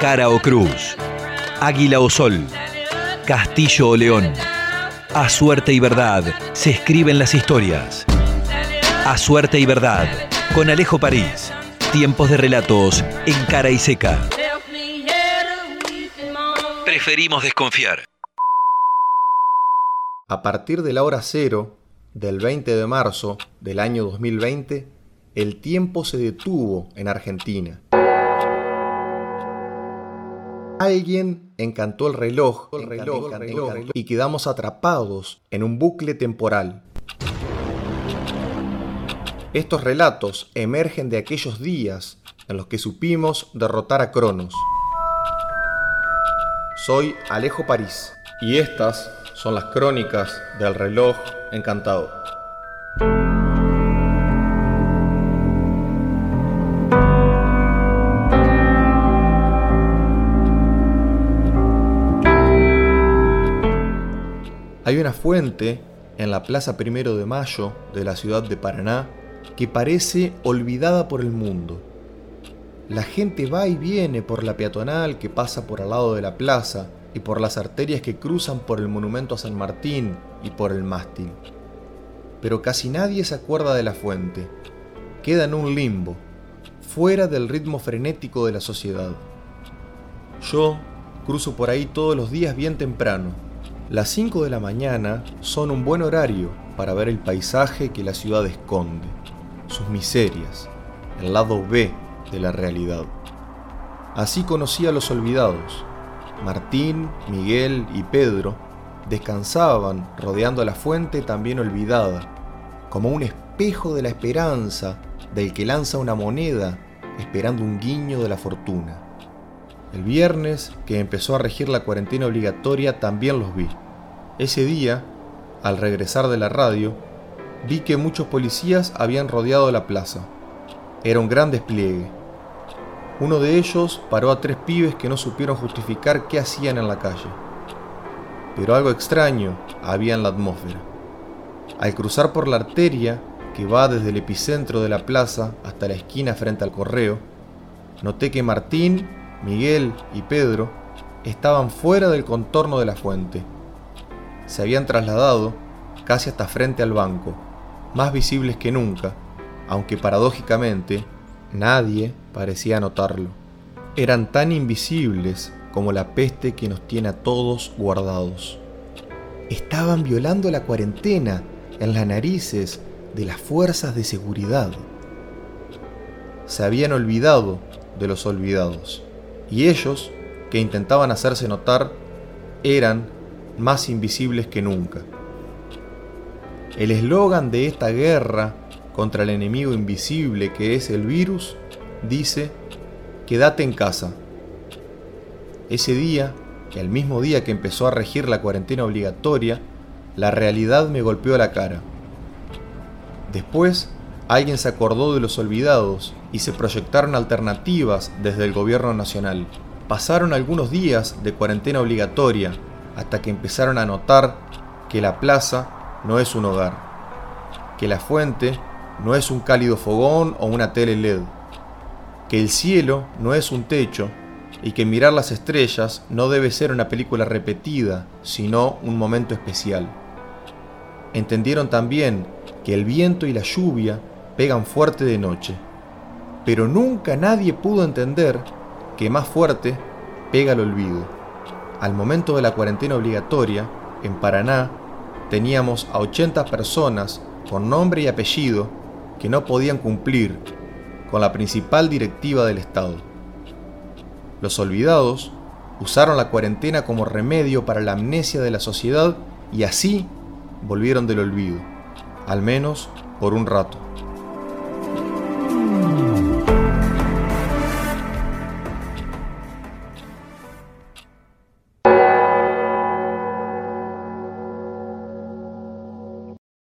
cara o cruz, águila o sol, castillo o león. A suerte y verdad se escriben las historias. A suerte y verdad, con Alejo París. Tiempos de relatos en cara y seca. Preferimos desconfiar. A partir de la hora cero del 20 de marzo del año 2020, el tiempo se detuvo en Argentina. Alguien encantó el reloj, el reloj, el reloj, y quedamos atrapados en un bucle temporal. Estos relatos emergen de aquellos días en los que supimos derrotar a Cronos. Soy Alejo París y estas son las crónicas del reloj encantado. Hay una fuente en la Plaza Primero de Mayo de la ciudad de Paraná que parece olvidada por el mundo. La gente va y viene por la peatonal que pasa por al lado de la plaza y por las arterias que cruzan por el monumento a San Martín y por el mástil. Pero casi nadie se acuerda de la fuente. Queda en un limbo, fuera del ritmo frenético de la sociedad. Yo cruzo por ahí todos los días bien temprano. Las 5 de la mañana son un buen horario para ver el paisaje que la ciudad esconde, sus miserias, el lado B de la realidad. Así conocí a los olvidados. Martín, Miguel y Pedro descansaban rodeando la fuente también olvidada, como un espejo de la esperanza del que lanza una moneda esperando un guiño de la fortuna. El viernes, que empezó a regir la cuarentena obligatoria, también los vi. Ese día, al regresar de la radio, vi que muchos policías habían rodeado la plaza. Era un gran despliegue. Uno de ellos paró a tres pibes que no supieron justificar qué hacían en la calle. Pero algo extraño había en la atmósfera. Al cruzar por la arteria que va desde el epicentro de la plaza hasta la esquina frente al correo, noté que Martín, Miguel y Pedro estaban fuera del contorno de la fuente. Se habían trasladado casi hasta frente al banco, más visibles que nunca, aunque paradójicamente Nadie parecía notarlo. Eran tan invisibles como la peste que nos tiene a todos guardados. Estaban violando la cuarentena en las narices de las fuerzas de seguridad. Se habían olvidado de los olvidados. Y ellos, que intentaban hacerse notar, eran más invisibles que nunca. El eslogan de esta guerra contra el enemigo invisible que es el virus, dice, quédate en casa. Ese día, el mismo día que empezó a regir la cuarentena obligatoria, la realidad me golpeó la cara. Después, alguien se acordó de los olvidados y se proyectaron alternativas desde el gobierno nacional. Pasaron algunos días de cuarentena obligatoria hasta que empezaron a notar que la plaza no es un hogar, que la fuente no es un cálido fogón o una tele LED, que el cielo no es un techo y que mirar las estrellas no debe ser una película repetida, sino un momento especial. Entendieron también que el viento y la lluvia pegan fuerte de noche, pero nunca nadie pudo entender que más fuerte pega el olvido. Al momento de la cuarentena obligatoria, en Paraná, teníamos a 80 personas con nombre y apellido que no podían cumplir con la principal directiva del Estado. Los olvidados usaron la cuarentena como remedio para la amnesia de la sociedad y así volvieron del olvido, al menos por un rato.